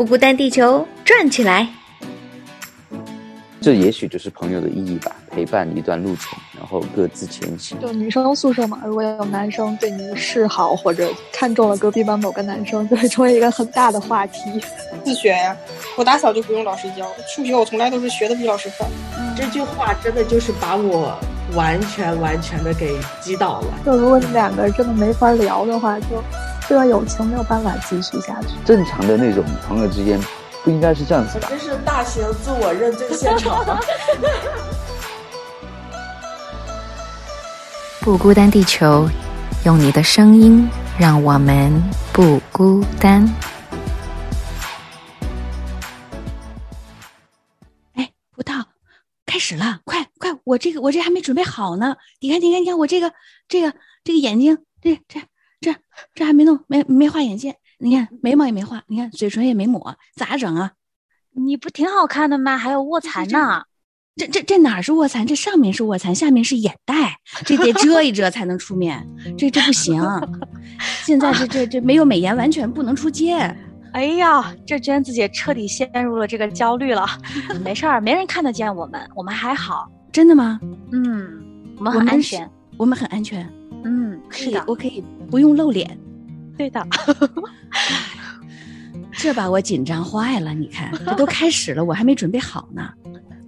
不孤单，地球转起来。这也许就是朋友的意义吧，陪伴一段路程，然后各自前行。就女生宿舍嘛，如果有男生对你示好或者看中了隔壁班某个男生，就会成为一个很大的话题。自学呀，我打小就不用老师教，数学我从来都是学的比老师快。这句话真的就是把我完全完全的给击倒了。就如果你两个真的没法聊的话，就这段友情没有办法继续下去。正常的那种朋友之间。不应该是这样子的。这是大型自我认罪现场吗？不孤单，地球，用你的声音让我们不孤单。哎，葡萄，开始了，快快，我这个我这还没准备好呢。你看，你看，你看，我这个这个这个眼睛，这这这这还没弄，没没画眼线。你看眉毛也没画，你看嘴唇也没抹，咋整啊？你不挺好看的吗？还有卧蚕呢？这这这哪是卧蚕？这上面是卧蚕，下面是眼袋，这得 遮一遮才能出面。这这不行，现在这这这没有美颜，完全不能出街。哎呀，这娟子姐彻底陷入了这个焦虑了。没事儿，没人看得见我们，我们还好。真的吗？嗯，我们很安全，我们很安全。嗯，是的，我可以不用露脸。对的，这把我紧张坏了。你看，这都开始了，我还没准备好呢。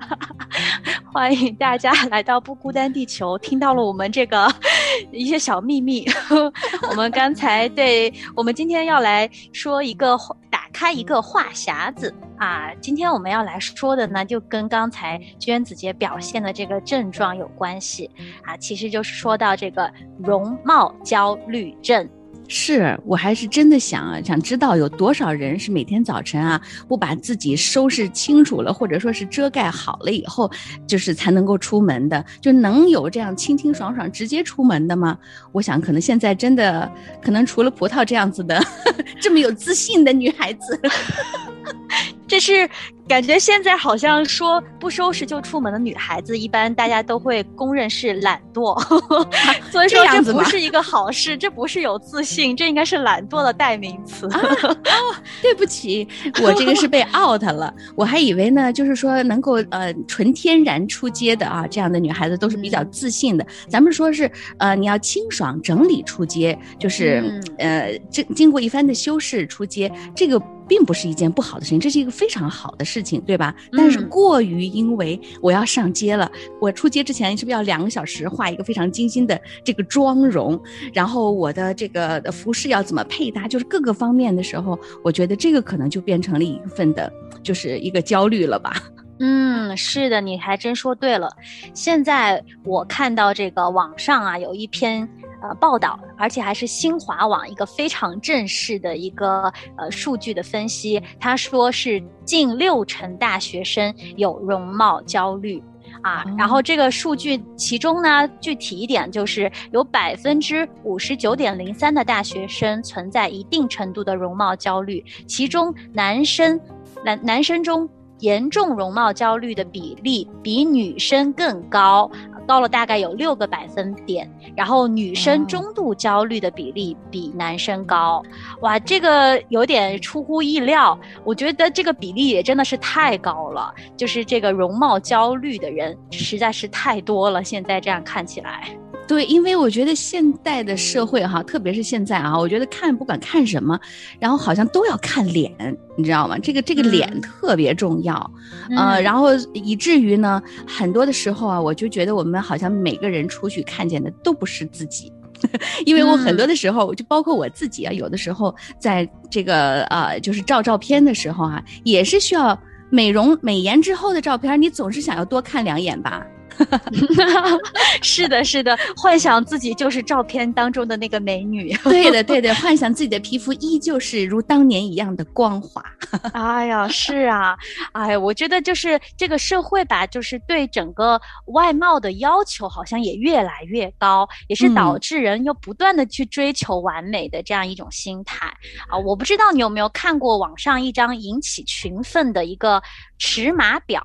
欢迎大家来到不孤单地球，听到了我们这个 一些小秘密。我们刚才对我们今天要来说一个打开一个话匣子啊。今天我们要来说的呢，就跟刚才娟子姐表现的这个症状有关系啊。其实就是说到这个容貌焦虑症。是我还是真的想啊，想知道有多少人是每天早晨啊不把自己收拾清楚了，或者说是遮盖好了以后，就是才能够出门的，就能有这样清清爽爽直接出门的吗？我想可能现在真的可能除了葡萄这样子的 这么有自信的女孩子。这是感觉现在好像说不收拾就出门的女孩子，一般大家都会公认是懒惰，所以说这不是一个好事，这不是有自信，这应该是懒惰的代名词。哦，对不起，我这个是被 out 了，我还以为呢，就是说能够呃纯天然出街的啊，这样的女孩子都是比较自信的。咱们说是呃你要清爽整理出街，就是呃经经过一番的修饰出街，这个。并不是一件不好的事情，这是一个非常好的事情，对吧？但是过于因为我要上街了，我出街之前是不是要两个小时画一个非常精心的这个妆容？然后我的这个服饰要怎么配搭？就是各个方面的时候，我觉得这个可能就变成了一份的，就是一个焦虑了吧。嗯，是的，你还真说对了。现在我看到这个网上啊，有一篇。呃，报道，而且还是新华网一个非常正式的一个呃数据的分析。他说是近六成大学生有容貌焦虑啊，然后这个数据其中呢，具体一点就是有百分之五十九点零三的大学生存在一定程度的容貌焦虑，其中男生男男生中严重容貌焦虑的比例比女生更高。高了大概有六个百分点，然后女生中度焦虑的比例比男生高，哇，这个有点出乎意料。我觉得这个比例也真的是太高了，就是这个容貌焦虑的人实在是太多了。现在这样看起来。对，因为我觉得现代的社会哈，特别是现在啊，我觉得看不管看什么，然后好像都要看脸，你知道吗？这个这个脸特别重要，呃，然后以至于呢，很多的时候啊，我就觉得我们好像每个人出去看见的都不是自己，因为我很多的时候，就包括我自己啊，有的时候在这个呃，就是照照片的时候啊，也是需要美容美颜之后的照片，你总是想要多看两眼吧。是的，是的，幻想自己就是照片当中的那个美女。对的，对的，幻想自己的皮肤依旧是如当年一样的光滑。哎呀，是啊，哎，我觉得就是这个社会吧，就是对整个外貌的要求好像也越来越高，也是导致人又不断的去追求完美的这样一种心态啊。我不知道你有没有看过网上一张引起群愤的一个尺码表。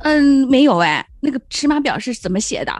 嗯，没有哎，那个尺码表是怎么写的？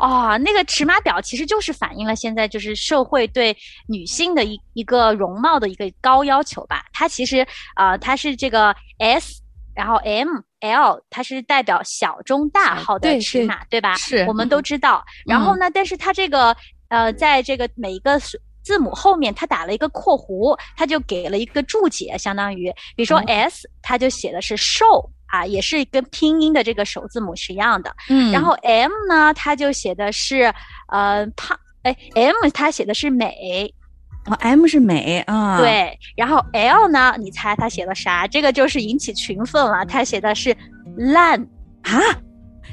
哦，那个尺码表其实就是反映了现在就是社会对女性的一一个容貌的一个高要求吧。它其实呃，它是这个 S，然后 M、L，它是代表小中大号的尺码，对吧？是我们都知道。然后呢，但是它这个呃，在这个每一个字母后面，它打了一个括弧，它就给了一个注解，相当于，比如说哦 S，它就写的是瘦啊，也是跟拼音的这个首字母是一样的。嗯然后 M 呢，它就写的是呃胖，哎，M 它写的是美，哦 M 是美啊，，对。然后 L 呢，你猜他写的啥？这个就是引起群愤了，他写的是烂。啊，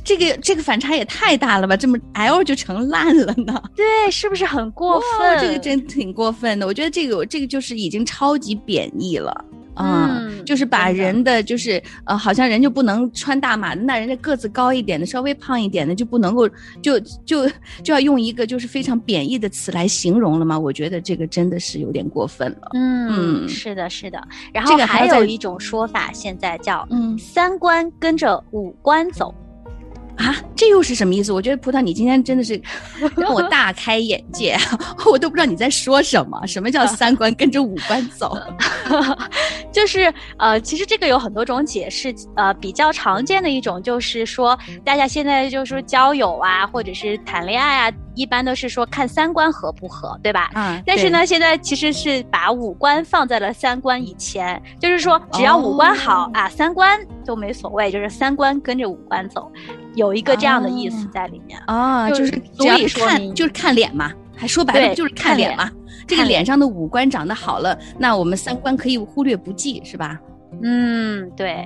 这个这个反差也太大了吧？这么 L 就成烂了呢？对，是不是很过哇分？这个真挺过分的。我觉得这个这个就是已经超级贬义了。嗯就是把人的就是呃，好像人就不能穿大码的，那人家个子高一点的，稍微胖一点的就不能够就就就要用一个就是非常贬义的词来形容了吗？我觉得这个真的是有点过分了。嗯，嗯是的，是的。然这后还有一种说法，现在叫嗯三观跟着五官走。啊，这又是什么意思？我觉得葡萄，你今天真的是 让我大开眼界，我都不知道你在说什么。什么叫三观跟着五官走？就是呃，其实这个有很多种解释，呃，比较常见的一种就是说，大家现在就是说交友啊，或者是谈恋爱啊，一般都是说看三观合不合，对吧？嗯，但是呢，现在其实是把五官放在了三观以前，就是说只要五官好、哦啊，三观都没所谓，就是三观跟着五官走，有一个这样的意思哦在里面。啊，就就是是足只要以说明看就是看脸嘛，还说白了就是看脸嘛。这个脸上的五官长得好了，那我们三观可以忽略不计，是吧？嗯，对，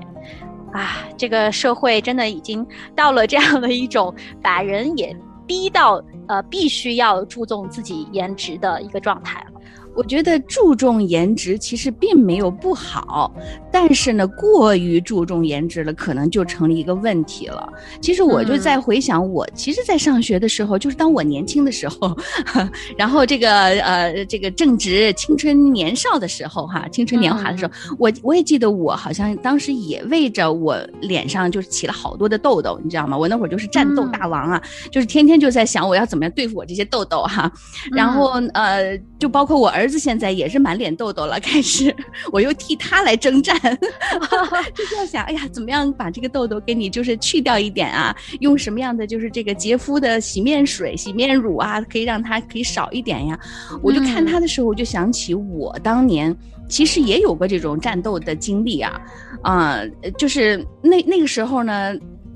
啊，这个社会真的已经到了这样的一种把人也逼到呃必须要注重自己颜值的一个状态了。我觉得注重颜值其实并没有不好，但是呢，过于注重颜值了，可能就成了一个问题了。其实我就嗯。在回想我，其实，在上学的时候，就是当我年轻的时候，然后这个呃，这个正值青春年少的时候，哈，青春年华的时候，我我也记得我好像当时也为着我脸上就是起了好多的痘痘，你知道吗？我那会儿就是战斗大王啊，就是天天就在想我要怎么样对付我这些痘痘哈、然后呃，就包括我儿子现在也是满脸痘痘了，开始我又替他来征战 就是要想，哎呀，怎么样把这个痘痘给你就是去掉一点啊？用什么样的就是这个洁肤的洗面水、洗面乳啊，可以让它可以少一点呀？我就看他的时候，我就想起我当年其实也有过这种战斗的经历啊，啊、就是那那个时候呢，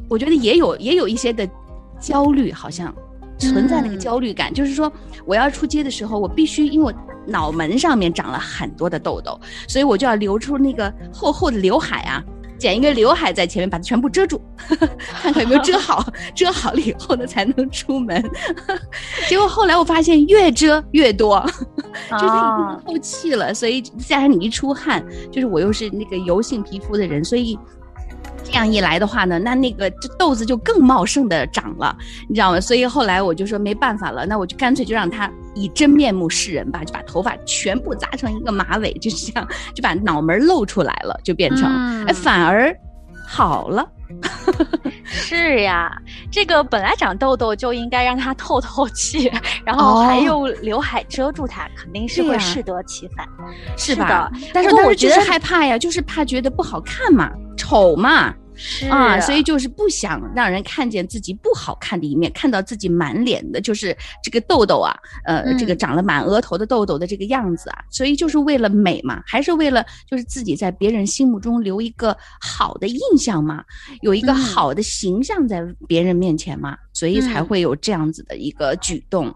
我觉得也有也有一些的焦虑，好像存在那个嗯焦虑感，就是说我要出街的时候，我必须因为我脑门上面长了很多的痘痘，所以我就要留出那个厚厚的刘海啊。剪一个刘海在前面，把它全部遮住，看看有没有遮好。遮好了以后呢，才能出门。结果后来我发现越遮越多，就是它已经透气了，所以加上你一出汗，就是我又是那个油性皮肤的人，所以这样一来的话呢，那那个这豆子就更茂盛的长了，你知道吗？所以后来我就说没办法了，那我就干脆就让它以真面目示人吧，就把头发全部扎成一个马尾，就是这样就把脑门露出来了，就变成、嗯哎反而好了。是呀，这个本来长痘痘就应该让它透透气，然后还哦用刘海遮住它，肯定是会适得其反。是吧？是的但是我觉得害怕呀，就是怕觉得不好看嘛，丑嘛，是啊，所以就是不想让人看见自己不好看的一面，看到自己满脸的就是这个痘痘啊，呃，嗯这个长了满额头的痘痘的这个样子啊，所以就是为了美嘛，还是为了就是自己在别人心目中留一个好的印象嘛，有一个嗯。好的形象在别人面前嘛，所以才嗯。会有这样子的一个举动。嗯，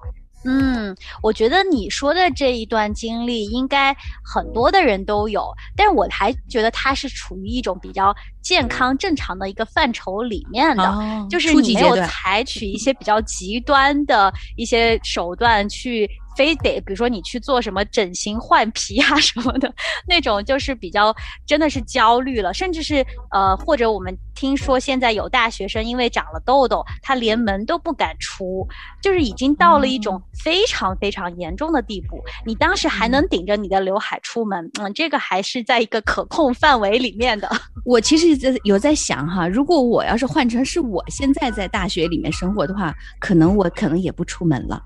我觉得你说的这一段经历应该很多的人都有，但是我还觉得它是处于一种比较健康正常的一个范畴里面的。哦就是初你没有采取一些比较极端的一些手段去非得比如说你去做什么整形换皮啊什么的 那种，就是比较真的是焦虑了，甚至是呃或者我们听说现在有大学生因为长了痘痘，他连门都不敢出，就是已经到了一种非常非常严重的地步。你当时还能顶着你的刘海出门，嗯，这个还是在一个可控范围里面的。我其实在有在想哈，如果我要是换成是我现在在大学里面生活的话，可能我可能也不出门了，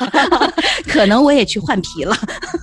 可能我也去换皮了，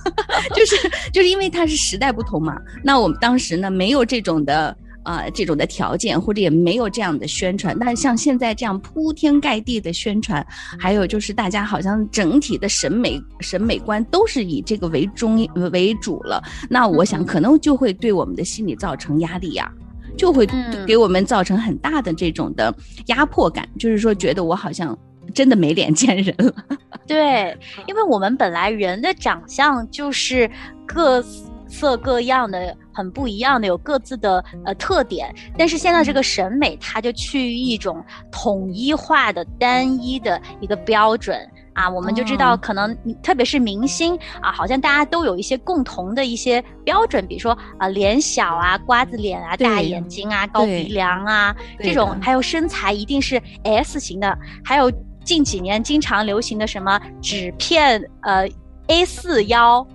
就是就是因为它是时代不同嘛。那我们当时呢没有这种的啊、这种的条件，或者也没有这样的宣传。但是像现在这样铺天盖地的宣传，还有就是大家好像整体的审美审美观都是以这个为中为主了。那我想可能就会对我们的心理造成压力呀、就会嗯给我们造成很大的这种的压迫感，就是说觉得我好像真的没脸见人了。对，因为我们本来人的长相就是各色各样的，很不一样的，有各自的呃特点。但是现在这个审美，它就趋于一种统一化的、单一的一个标准。啊，我们就知道，哦可能你特别是明星啊，好像大家都有一些共同的一些标准，比如说啊，脸小啊、瓜子脸啊、大眼睛啊、高鼻梁啊，这种还有身材一定是 S 型的，还有近几年经常流行的什么纸片呃 A 四腰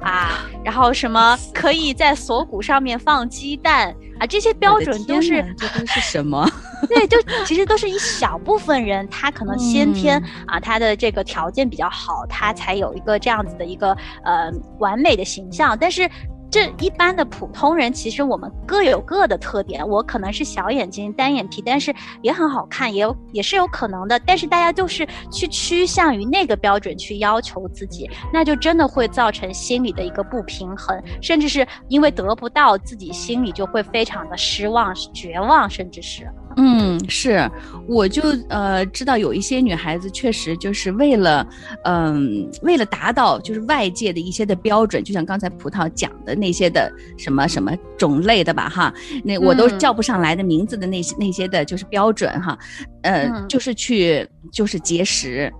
啊，然后什么可以在锁骨上面放鸡蛋啊，这些标准都是这都是什么？对，就其实都是一小部分人，他可能先天、嗯啊，他的这个条件比较好，他才有一个这样子的一个呃完美的形象。但是这一般的普通人，其实我们各有各的特点。我可能是小眼睛、单眼皮，但是也很好看，也有也是有可能的。但是大家就是去趋向于那个标准去要求自己，那就真的会造成心理的一个不平衡，甚至是因为得不到，自己心里就会非常的失望、绝望，甚至是。嗯，是，我就呃知道有一些女孩子确实就是为了，嗯、为了达到就是外界的一些的标准，就像刚才葡萄讲的那些的什么什么种类的吧哈，那我都嗯。叫不上来的名字的那些那些的就是标准哈，呃，嗯。就是去就是节食。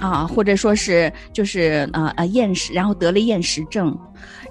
啊，或者说是就是呃呃厌食，然后得了厌食症，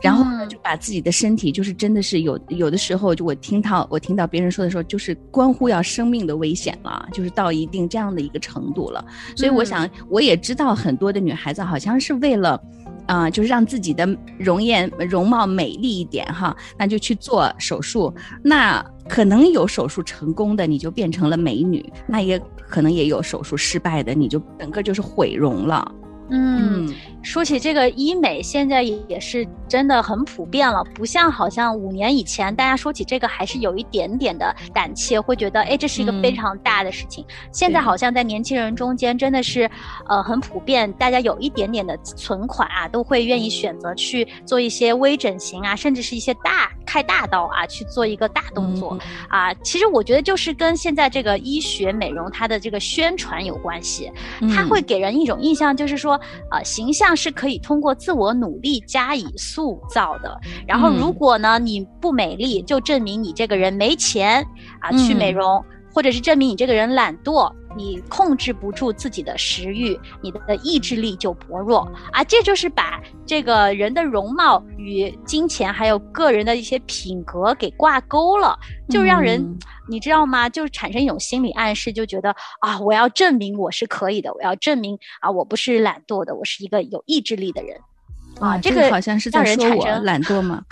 然后呢嗯就把自己的身体就是真的是有有的时候就我听到我听到别人说的时候，就是关乎要生命的危险了，就是到一定这样的一个程度了。所以我嗯想我也知道很多的女孩子好像是为了。啊、就是让自己的容颜容貌美丽一点哈，那就去做手术。那可能有手术成功的，你就变成了美女；那也可能也有手术失败的，你就整个就是毁容了。嗯，说起这个医美，现在也是真的很普遍了，不像好像五年以前，大家说起这个还是有一点点的胆怯，会觉得哎，这是一个非嗯。常大的事情。现在好像在年轻人中间真的是，呃，很普遍，大家有一点点的存款啊，都会愿意选择去做一些微整形啊，甚至是一些大开大刀啊，去做一个大动作。嗯啊，其实我觉得就是跟现在这个医学美容它的这个宣传有关系，它嗯会给人一种印象，就是说，呃，形象是可以通过自我努力加以塑造的。然后，如嗯果呢你不美丽，就证明你这个人没钱啊，去美嗯容，或者是证明你这个人懒惰。你控制不住自己的食欲，你的意志力就薄弱啊！这就是把这个人的容貌与金钱还有个人的一些品格给挂钩了，就让人、嗯你知道吗？就是产生一种心理暗示，就觉得啊，我要证明我是可以的，我要证明啊，我不是懒惰的，我是一个有意志力的人。啊，这个好像是在说我懒惰吗？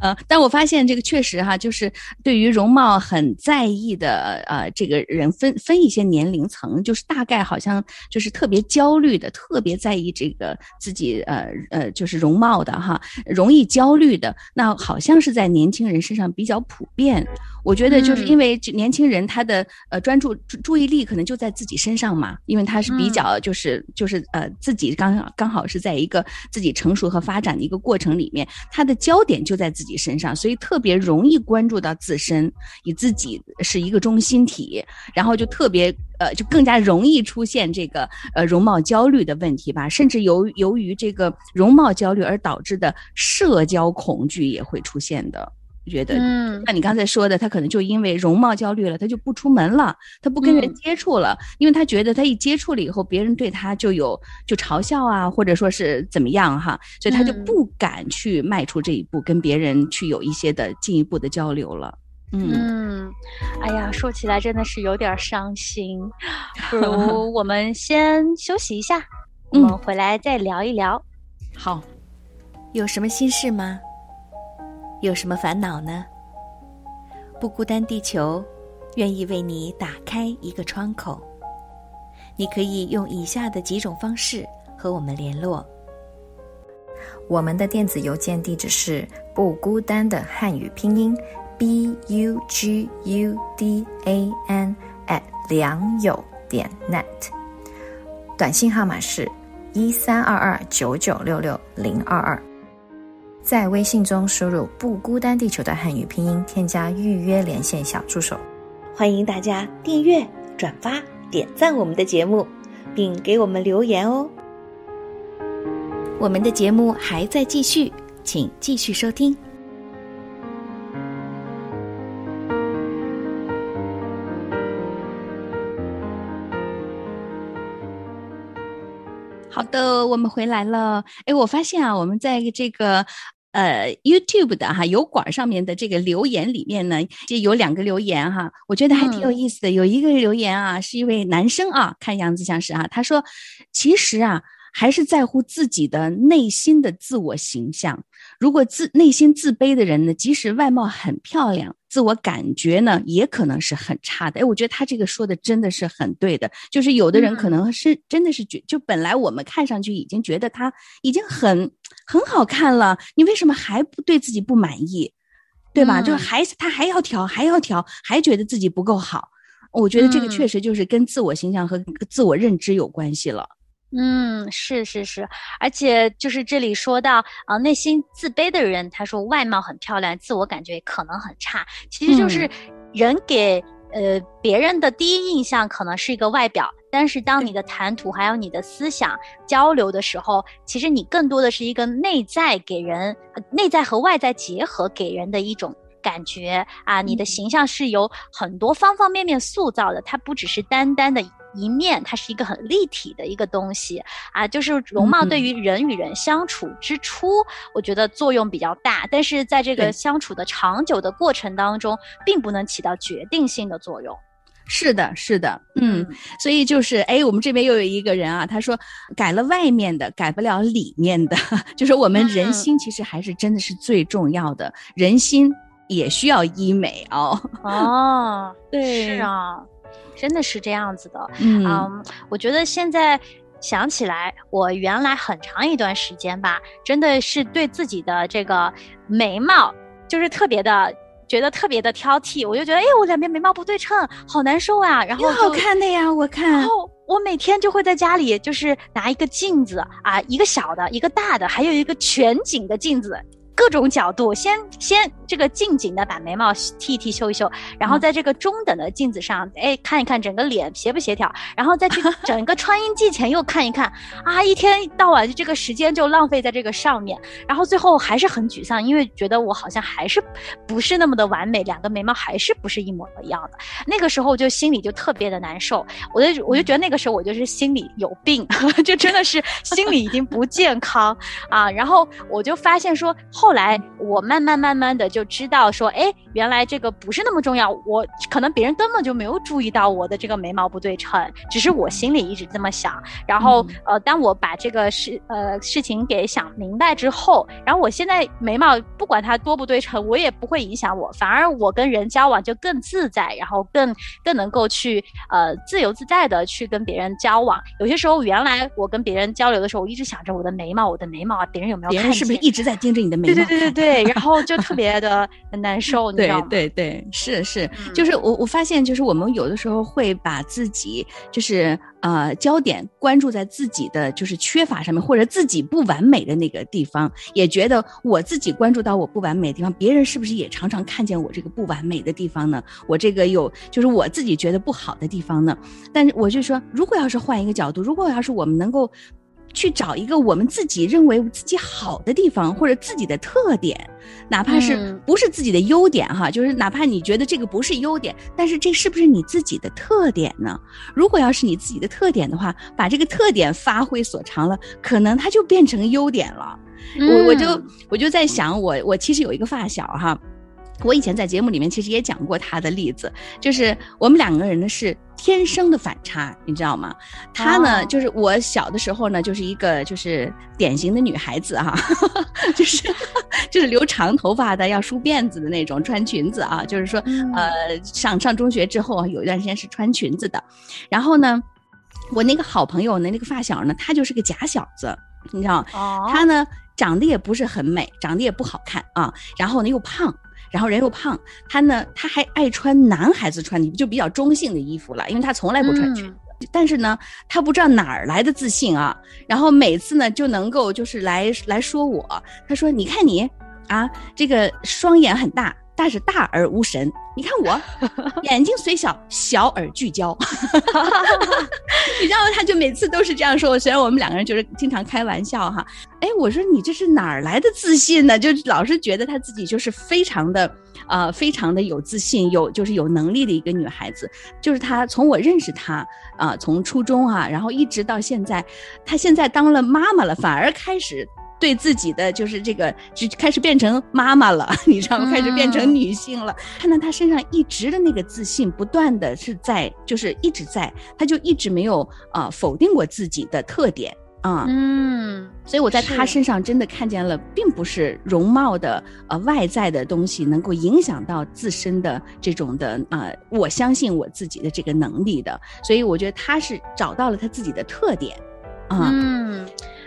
呃，但我发现这个确实哈，就是对于容貌很在意的呃这个人分分一些年龄层，就是大概好像就是特别焦虑的，特别在意这个自己呃呃就是容貌的哈，容易焦虑的，那好像是在年轻人身上比较普遍。我觉得就是嗯因为年轻人他的呃专注注注意力可能就在自己身上嘛，因为他是比嗯较就是就是呃自己刚刚好是在一个自己成熟和发展的一个过程里面，他的焦点就在自己身上，所以特别容易关注到自身，以自己是一个中心体，然后就特别呃就更加容易出现这个呃容貌焦虑的问题吧，甚至由由于这个容貌焦虑而导致的社交恐惧也会出现的。觉得，嗯。像你刚才说的，他可能就因为容貌焦虑了，他就不出门了，他不跟人嗯。接触了，因为他觉得他一接触了以后，别人对他就有就嘲笑啊，或者说是怎么样哈，所以他就嗯。不敢去迈出这一步，跟别人去有一些的进一步的交流了。嗯，嗯，哎呀，说起来真的是有点伤心，不如我们先休息一下，我嗯。们回来再聊一聊。好，有什么心事吗？有什么烦恼呢？不孤单地球愿意为你打开一个窗口，你可以用以下的几种方式和我们联络。我们的电子邮件地址是不孤单的汉语拼音 b u g u d a n at 良友点 net，短信号码是一三二二九九六六零二二。在微信中输入“不孤单地球”的汉语拼音，添加预约连线小助手。欢迎大家订阅、转发、点赞我们的节目，并给我们留言哦。我们的节目还在继续，请继续收听。好的，我们回来了。哎，我发现啊，我们在这个呃 YouTube 的哈油管上面的这个留言里面呢，就有两个留言哈，我觉得还挺有意思的。有一个留言啊，是一位男生啊，看样子像是啊，他说，其实啊。还是在乎自己的内心的自我形象。如果自内心自卑的人呢，即使外貌很漂亮，自我感觉呢也可能是很差的。哎，我觉得他这个说的真的是很对的。就是有的人可能是、真的是觉，就本来我们看上去已经觉得他已经很很好看了，你为什么还不对自己不满意？对吧？嗯就还他还要调，还要调，还觉得自己不够好。我觉得这个嗯确实就是跟自我形象和自我认知有关系了。嗯，是是是，而且就是这里说到啊、呃内心自卑的人，他说外貌很漂亮，自我感觉可能很差，其实就是人给、呃别人的第一印象可能是一个外表，但是当你的谈吐还有你的思想交流的时候，其实你更多的是一个内在给人，呃内在和外在结合给人的一种。感觉。啊，你的形象是由很多方方面面塑造的，它不只是单单的一面，它是一个很立体的一个东西。啊。就是容貌对。于人与人相处之初，我觉得作用比较大，但是在这个相处的长久的过程当中，并不能起到决定性的作用。是的，是的，嗯，所以就是，哎，我们这边又有一个人啊，他说改了外面的，改不了里面的，就是我们人嗯。心其实还是真的是最重要的，人心也需要医美哦。哦，对。是啊，真的是这样子的。嗯嗯，我觉得现在想起来，我原来很长一段时间吧，真的是对自己的这个眉毛就是特别的。觉得特别的挑剔，我就觉得，哎，我两边眉毛不对称，好难受啊。然后挺好看的呀，我看然。后我每天就会在家里，就是拿一个镜子啊，一个小的，一个大的，还有一个全景的镜子，各种角度，先先这个近景的把眉毛剃一剃、修一修，然后在这个中等的镜子上，哎，看一看整个脸协不协调，然后再去 整个穿衣镜前又看一看，啊，一天到晚就这个时间就浪费在这个上面，然后最后还是很沮丧，因为觉得我好像还是不是那么的完美，两个眉毛还是不是一模一样的。那个时候就心里就特别的难受，我就我就觉得那个时候我就是心里有病，就真的是心里已经不健康啊。然后我就发现说，后来我慢慢慢慢的就知道说，哎，原来这个不是那么重要，我可能别人根本就没有注意到我的这个眉毛不对称，只是我心里一直这么想。然后呃，当我把这个事呃事情给想明白之后，然后我现在眉毛不管它多不对称，我也不会影响我，反而我跟人交往就更自在，然后更更能够去呃自由自在的去跟别人交往。有些时候原来我跟别人交流的时候，我一直想着我的眉毛，我的眉毛啊，别人有没有看见？别人是不是一直在盯着你的眉毛对？对对对对，然后就特别的难受，你知对道吗？对对，是是，嗯就是我我发现，就是我们有的时候会把自己就是呃焦点关注在自己的就是缺乏上面，或者自己不完美的那个地方，也觉得我自己关注到我不完美的地方，别人是不是也常常看见我这个不完美的地方呢？我这个有就是我自己觉得不好的地方呢？但是我就说，如果要是换一个角度，如果要是我们能够。去找一个我们自己认为自己好的地方或者自己的特点，哪怕是嗯不是自己的优点哈，就是哪怕你觉得这个不是优点，但是这是不是你自己的特点呢？如果要是你自己的特点的话，把这个特点发挥所长了，可能它就变成优点了。我我就嗯我就在想，我我其实有一个发小哈，我以前在节目里面其实也讲过他的例子，就是我们两个人呢是天生的反差，你知道吗？他呢、哦就是我小的时候呢就是一个就是典型的女孩子哈，就是 就是留长头发的，要梳辫子的那种，穿裙子啊，就是说嗯呃上上中学之后啊有一段时间是穿裙子的，然后呢。我那个好朋友呢，那个发小呢，他就是个假小子，你知道，哦，他呢长得也不是很美，长得也不好看啊，然后呢又胖，然后人又胖，他呢他还爱穿男孩子穿的就比较中性的衣服了，因为他从来不穿裙子。但是呢，他不知道哪儿来的自信啊，然后每次呢就能够就是来来说我，他说：“你看你啊，这个双眼很大，但是大而无神。你看我 眼睛虽小，小而聚焦。”你知道吗？他就每次都是这样说。虽然我们两个人就是经常开玩笑哈，哎，我说你这是哪儿来的自信呢？就老是觉得她自己就是非常的，呃，非常的有自信，有就是有能力的一个女孩子。就是她从我认识她啊、从初中啊，然后一直到现在，她现在当了妈妈了，反而开始。对自己的就是这个，就开始变成妈妈了，你知道吗？开始变成女性了。看到她身上一直的那个自信，不断的是在，就是一直在，她就一直没有啊、呃否定过自己的特点啊。嗯所以我在她身上真的看见了，并不是容貌的呃外在的东西能够影响到自身的这种的呃，我相信我自己的这个能力的。所以我觉得她是找到了她自己的特点啊。嗯，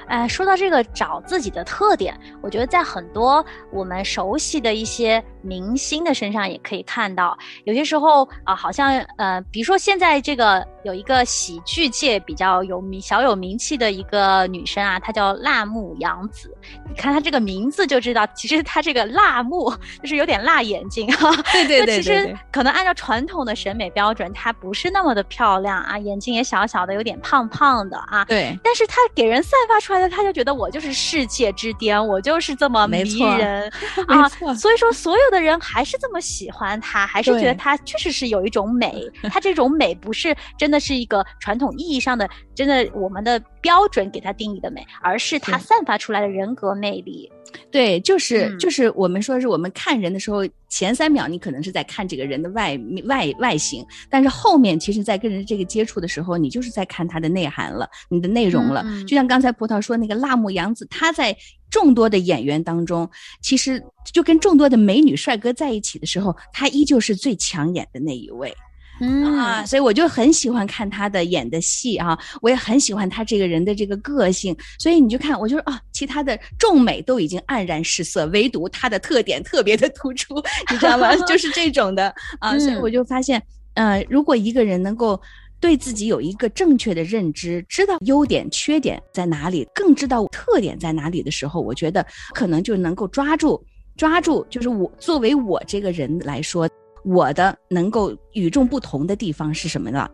哎，说到这个找自己的特点，我觉得在很多我们熟悉的一些明星的身上也可以看到。有些时候啊、好像呃，比如说现在这个有一个喜剧界比较有名、小有名气的一个女生啊，她叫辣目洋子。你看她这个名字就知道，其实她这个辣目就是有点辣眼睛哈、对对那其实对对对，可能按照传统的审美标准，她不是那么的漂亮啊，眼睛也小小的，有点胖胖的啊。对但是她给人散发出来的，她就觉得我就是世界之巅，我就是这么迷 没错人啊。所以说，所有的人还是这么喜欢他，还是觉得他确实是有一种美。他这种美不是真的是一个传统意义上的，真的我们的标准给他定义的美，而是他散发出来的人格魅力。对，就是、嗯就是我们说是我们看人的时候，前三秒你可能是在看这个人的外外外形，但是后面其实，在跟人这个接触的时候，你就是在看他的内涵了，你的内容了。就像刚才葡萄说那个辣目洋子，她在众多的演员当中，其实就跟众多的美女帅哥在一起的时候，他依旧是最抢眼的那一位。嗯啊，所以我就很喜欢看他的演的戏啊，我也很喜欢他这个人的这个个性，所以你就看，我就说啊，其他的众美都已经黯然失色，唯独他的特点特别的突出，你知道吗？就是这种的 啊，所以嗯我就发现，呃，如果一个人能够。对自己有一个正确的认知，知道优点、缺点在哪里，更知道特点在哪里的时候，我觉得可能就能够抓住，抓住，就是我作为我这个人来说，我的能够与众不同的地方是什么呢？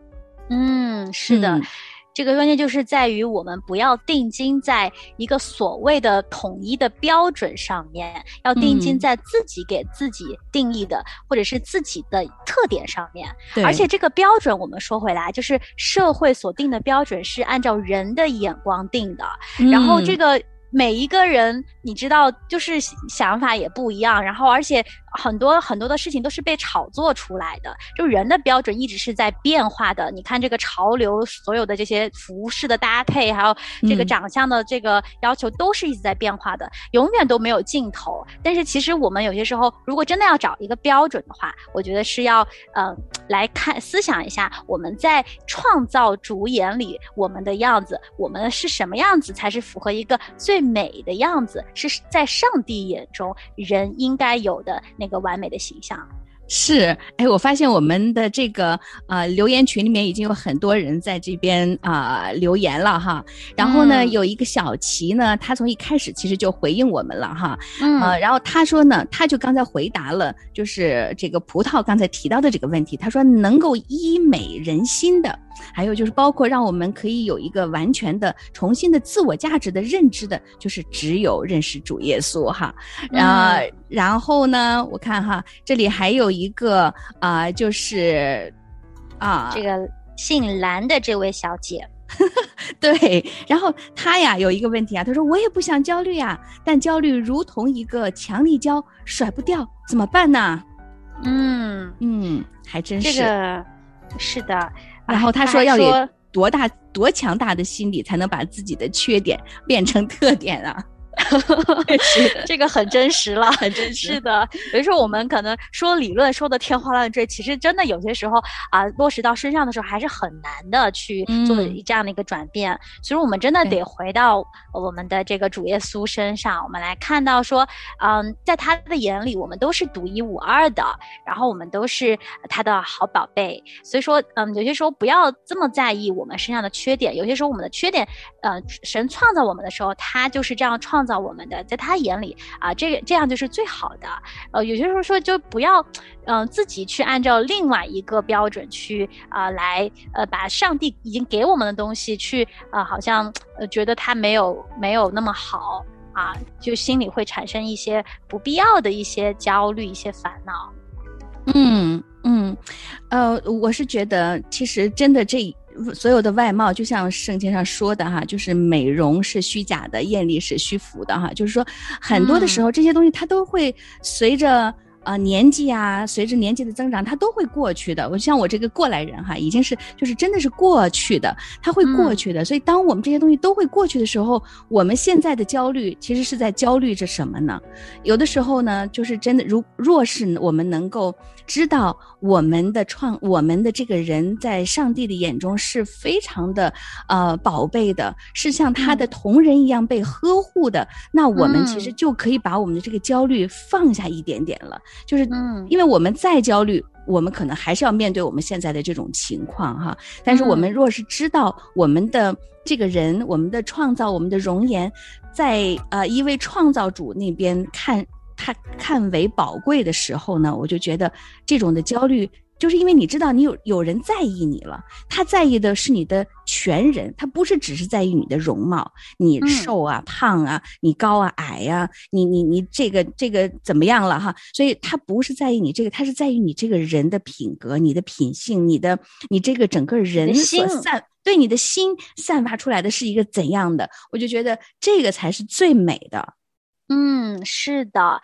嗯，是的。嗯这个关键就是在于我们不要定睛在一个所谓的统一的标准上面，要定睛嗯在自己给自己定义的、或者是自己的特点上面。而且这个标准，我们说回来，就是社会所定的标准是按照人的眼光定的，然后这嗯个每一个人，你知道，就是想法也不一样，然后而且很多很多的事情都是被炒作出来的，就人的标准一直是在变化的。你看这个潮流，所有的这些服饰的搭配，还有这个嗯长相的这个要求，都是一直在变化的，永远都没有尽头。但是其实我们有些时候，如果真的要找一个标准的话，我觉得是要呃来看思想一下，我们在创造主眼里我们的样子，我们是什么样子才是符合一个最美的样子，是在上帝眼中人应该有的那个完美的形象。是，哎，我发现我们的这个呃留言群里面已经有很多人在这边啊、留言了哈。然后呢，嗯有一个小齐呢，他从一开始其实就回应我们了哈。嗯呃，然后他说呢，他就刚才回答了，就是这个葡萄刚才提到的这个问题。他说，能够医美人心的，还有就是包括让我们可以有一个完全的重新的自我价值的认知的，就是只有认识主耶稣哈。啊、然后呢，我看哈，这里还有一个啊、就是啊，这个姓蓝的这位小姐，对，然后他呀有一个问题啊，他说我也不想焦虑啊，但焦虑如同一个强力胶，甩不掉，怎么办呢？嗯，嗯，还真是。这个是的。然后他说要有多大多强大的心理，才能把自己的缺点变成特点啊？是的，这个很真实了，很真实是的，有的时候我们可能说理论说的天花乱坠，其实真的有些时候啊，落实到身上的时候还是很难的去做嗯这样的一个转变。所以我们真的得回到我们的这个主耶稣身上，我们来看到说，嗯，在他的眼里，我们都是独一无二的，然后我们都是他的好宝贝。所以说，嗯，有些时候不要这么在意我们身上的缺点，有些时候我们的缺点，呃，神创造我们的时候，他就是这样创造我们的，在他眼里啊，这个这样就是最好的。呃，有些时候说就不要，嗯、自己去按照另外一个标准去啊、来呃把上帝已经给我们的东西去啊、好像觉得他没有没有那么好啊，就心里会产生一些不必要的一些焦虑、一些烦恼。嗯嗯，呃，我是觉得其实真的这所有的外貌，就像圣经上说的哈，就是美容是虚假的，艳丽是虚浮的哈，就是说很多的时候这些东西它都会随着。呃，年纪啊，随着年纪的增长，它都会过去的。我像我这个过来人哈，已经是就是真的是过去的，它会过去的。所以，当我们这些东西都会过去的时候，我们现在的焦虑其实是在焦虑着什么呢？有的时候呢，就是真的，如若是我们能够知道我们的创，我们的这个人在上帝的眼中是非常的呃宝贝的，是像他的同人一样被呵护的，那我们其实就可以把我们的这个焦虑放下一点点了。就是嗯因为我们再焦虑。我们可能还是要面对我们现在的这种情况哈，但是我们若是知道我们的这个人、我们的创造、我们的容颜，在呃一位创造主那边看他看为宝贵的时候呢，我就觉得这种的焦虑，就是因为你知道你有有人在意你了，他在意的是你的全人，他不是只是在意你的容貌，你嗯瘦啊、胖啊，你高啊、矮呀、你你你这个这个怎么样了哈？所以他不是在意你这个，他是在意你这个人的品格、你的品性、你的你这个整个人所心散对你的心散发出来的是一个怎样的？我就觉得这个才是最美的。嗯，是的，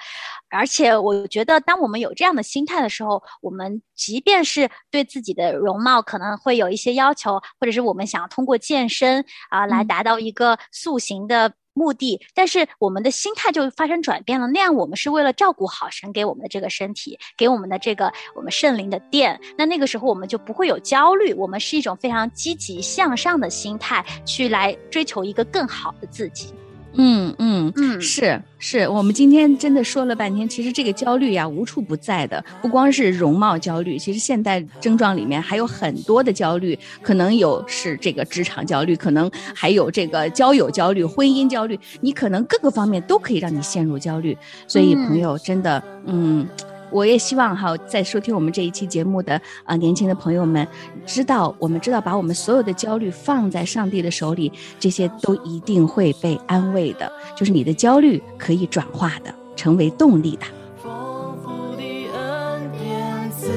而且我觉得，当我们有这样的心态的时候，我们即便是对自己的容貌可能会有一些要求，或者是我们想要通过健身啊、来嗯达到一个塑形的目的，但是我们的心态就发生转变了。那样我们是为了照顾好神给我们的这个身体，给我们的这个我们圣灵的殿。那那个时候我们就不会有焦虑，我们是一种非常积极向上的心态去来追求一个更好的自己。嗯嗯。嗯是是，我们今天真的说了半天，其实这个焦虑呀无处不在的，不光是容貌焦虑，其实现代症状里面还有很多的焦虑，可能有是这个职场焦虑，可能还有这个交友焦虑、婚姻焦虑，你可能各个方面都可以让你陷入焦虑。所以朋友真的，嗯。我也希望哈，在收听我们这一期节目的啊、年轻的朋友们，知道我们知道把我们所有的焦虑放在上帝的手里，这些都一定会被安慰的。就是你的焦虑可以转化的，成为动力的。丰富的恩典赐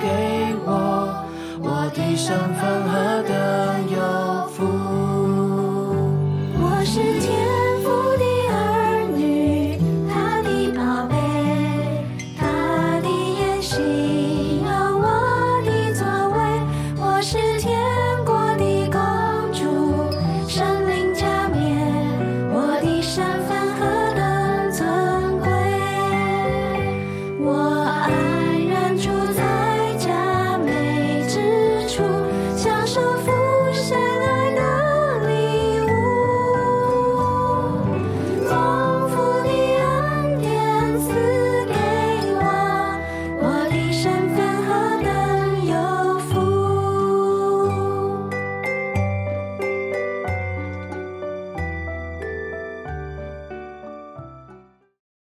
给我，我的身份和